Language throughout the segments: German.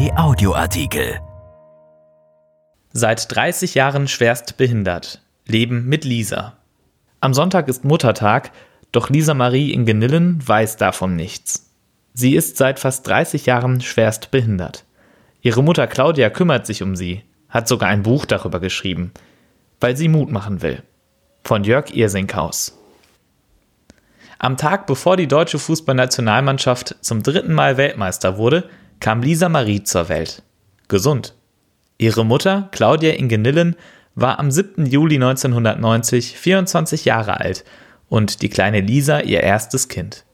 Kai Audioartikel. Seit 30 Jahren schwerst behindert. Leben mit Lisa. Am Sonntag ist Muttertag, doch Lisa Marie in Genillen weiß davon nichts. Sie ist seit fast 30 Jahren schwerst behindert. Ihre Mutter Claudia kümmert sich um sie, hat sogar ein Buch darüber geschrieben, weil sie Mut machen will. Von Jörg Irsinkhaus. Am Tag bevor die deutsche Fußballnationalmannschaft zum dritten Mal Weltmeister wurde, kam Lisa Marie zur Welt. Gesund. Ihre Mutter, Claudia Ingenillen, war am 7. Juli 1990 24 Jahre alt und die kleine Lisa ihr erstes Kind.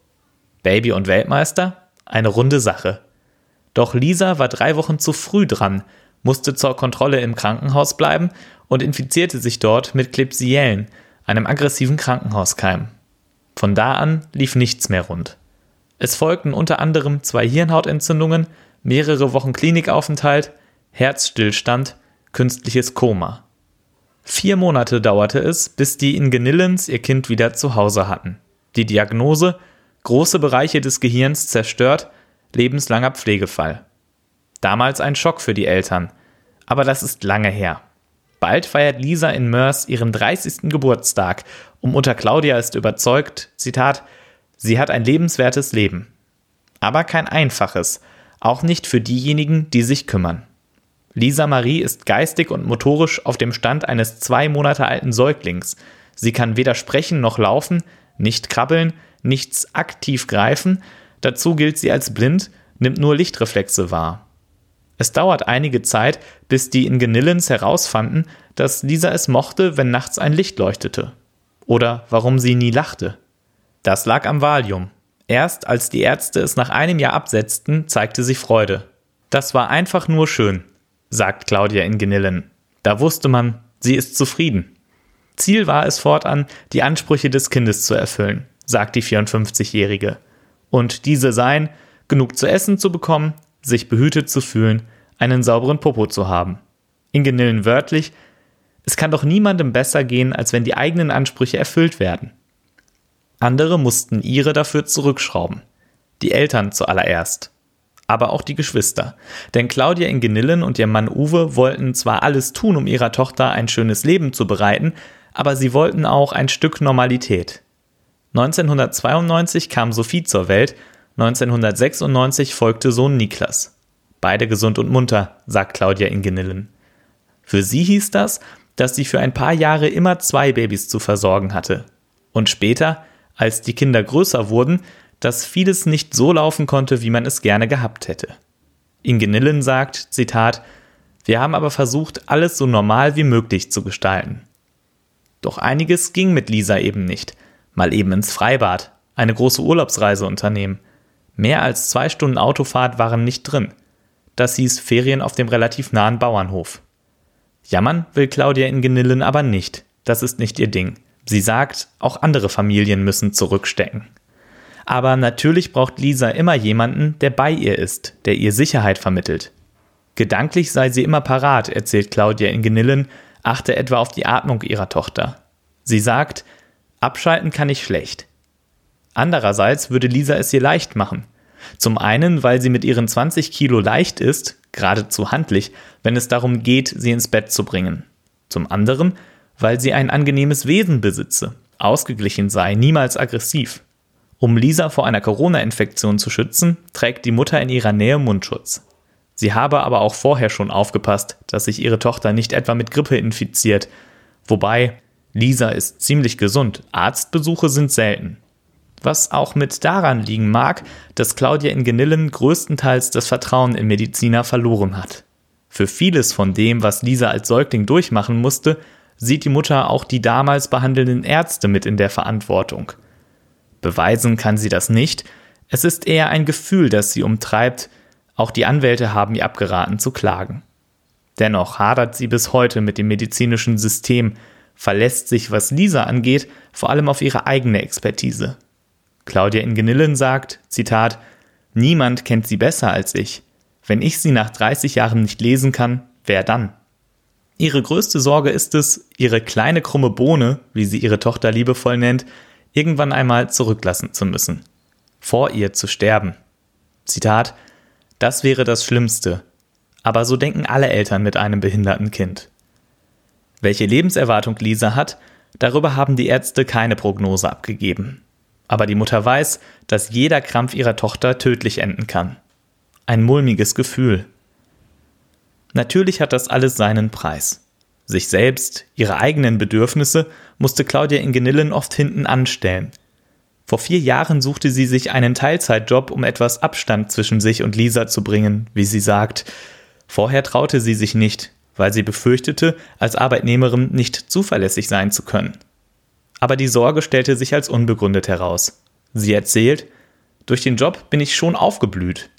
Baby und Weltmeister? Eine runde Sache. Doch Lisa war drei Wochen zu früh dran, musste zur Kontrolle im Krankenhaus bleiben und infizierte sich dort mit Klebsiellen, einem aggressiven Krankenhauskeim. Von da an lief nichts mehr rund. Es folgten unter anderem zwei Hirnhautentzündungen, mehrere Wochen Klinikaufenthalt, Herzstillstand, künstliches Koma. Vier Monate dauerte es, bis die in Genillens ihr Kind wieder zu Hause hatten. Die Diagnose: große Bereiche des Gehirns zerstört, lebenslanger Pflegefall. Damals ein Schock für die Eltern. Aber das ist lange her. Bald feiert Lisa in Mörs ihren 30. Geburtstag. Und Mutter Claudia ist überzeugt, Zitat, sie hat ein lebenswertes Leben. Aber kein einfaches, auch nicht für diejenigen, die sich kümmern. Lisa Marie ist geistig und motorisch auf dem Stand eines zwei Monate alten Säuglings. Sie kann weder sprechen noch laufen, nicht krabbeln, nichts aktiv greifen, dazu gilt sie als blind, nimmt nur Lichtreflexe wahr. Es dauert einige Zeit, bis die in Genillens herausfanden, dass Lisa es mochte, wenn nachts ein Licht leuchtete. Oder warum sie nie lachte. Das lag am Valium. Erst als die Ärzte es nach einem Jahr absetzten, zeigte sie Freude. Das war einfach nur schön, sagt Claudia in Genillen. Da wusste man, sie ist zufrieden. Ziel war es fortan, die Ansprüche des Kindes zu erfüllen, sagt die 54-Jährige. Und diese seien, genug zu essen zu bekommen, sich behütet zu fühlen, einen sauberen Popo zu haben. In Genillen wörtlich, es kann doch niemandem besser gehen, als wenn die eigenen Ansprüche erfüllt werden. Andere mussten ihre dafür zurückschrauben. Die Eltern zuallererst. Aber auch die Geschwister. Denn Claudia in Genillen und ihr Mann Uwe wollten zwar alles tun, um ihrer Tochter ein schönes Leben zu bereiten, aber sie wollten auch ein Stück Normalität. 1992 kam Sophie zur Welt 1996 folgte Sohn Niklas. Beide gesund und munter, sagt Claudia Ingenillen. Für sie hieß das, dass sie für ein paar Jahre immer zwei Babys zu versorgen hatte. Und später, als die Kinder größer wurden, dass vieles nicht so laufen konnte, wie man es gerne gehabt hätte. Ingenillen sagt, Zitat, wir haben aber versucht, alles so normal wie möglich zu gestalten. Doch einiges ging mit Lisa eben nicht. Mal eben ins Freibad, eine große Urlaubsreise unternehmen, Mehr als zwei Stunden Autofahrt waren nicht drin. Das hieß Ferien auf dem relativ nahen Bauernhof. Jammern will Claudia in Genillen aber nicht. Das ist nicht ihr Ding. Sie sagt, auch andere Familien müssen zurückstecken. Aber natürlich braucht Lisa immer jemanden, der bei ihr ist, der ihr Sicherheit vermittelt. Gedanklich sei sie immer parat, erzählt Claudia in Genillen, achte etwa auf die Atmung ihrer Tochter. Sie sagt, abschalten kann ich schlecht. Andererseits würde Lisa es ihr leicht machen. Zum einen, weil sie mit ihren 20 Kilo leicht ist, geradezu handlich, wenn es darum geht, sie ins Bett zu bringen. Zum anderen, weil sie ein angenehmes Wesen besitze, ausgeglichen sei, niemals aggressiv. Um Lisa vor einer Corona-Infektion zu schützen, trägt die Mutter in ihrer Nähe Mundschutz. Sie habe aber auch vorher schon aufgepasst, dass sich ihre Tochter nicht etwa mit Grippe infiziert. Wobei, Lisa ist ziemlich gesund, Arztbesuche sind selten was auch mit daran liegen mag, dass Claudia in Genillen größtenteils das Vertrauen in Mediziner verloren hat. Für vieles von dem, was Lisa als Säugling durchmachen musste, sieht die Mutter auch die damals behandelnden Ärzte mit in der Verantwortung. Beweisen kann sie das nicht, es ist eher ein Gefühl, das sie umtreibt, auch die Anwälte haben ihr abgeraten zu klagen. Dennoch hadert sie bis heute mit dem medizinischen System, verlässt sich, was Lisa angeht, vor allem auf ihre eigene Expertise. Claudia Ingenillen sagt, Zitat, Niemand kennt sie besser als ich. Wenn ich sie nach 30 Jahren nicht lesen kann, wer dann? Ihre größte Sorge ist es, ihre kleine krumme Bohne, wie sie ihre Tochter liebevoll nennt, irgendwann einmal zurücklassen zu müssen. Vor ihr zu sterben. Zitat, das wäre das Schlimmste, aber so denken alle Eltern mit einem behinderten Kind. Welche Lebenserwartung Lisa hat, darüber haben die Ärzte keine Prognose abgegeben. Aber die Mutter weiß, dass jeder Krampf ihrer Tochter tödlich enden kann. Ein mulmiges Gefühl. Natürlich hat das alles seinen Preis. Sich selbst, ihre eigenen Bedürfnisse musste Claudia in Genillen oft hinten anstellen. Vor vier Jahren suchte sie sich einen Teilzeitjob, um etwas Abstand zwischen sich und Lisa zu bringen, wie sie sagt. Vorher traute sie sich nicht, weil sie befürchtete, als Arbeitnehmerin nicht zuverlässig sein zu können. Aber die Sorge stellte sich als unbegründet heraus. Sie erzählt, durch den Job bin ich schon aufgeblüht.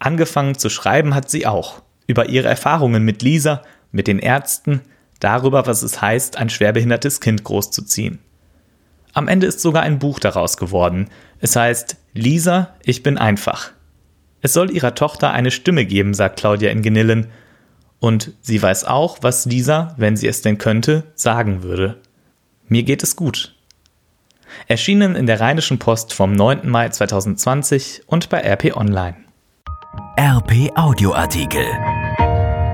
Angefangen zu schreiben hat sie auch, über ihre Erfahrungen mit Lisa, mit den Ärzten, darüber, was es heißt, ein schwerbehindertes Kind großzuziehen. Am Ende ist sogar ein Buch daraus geworden. Es heißt Lisa, ich bin einfach. Es soll ihrer Tochter eine Stimme geben, sagt Claudia in Genillen, und sie weiß auch, was Lisa, wenn sie es denn könnte, sagen würde. Mir geht es gut. Erschienen in der Rheinischen Post vom 9. Mai 2020 und bei RP Online. RP Audioartikel.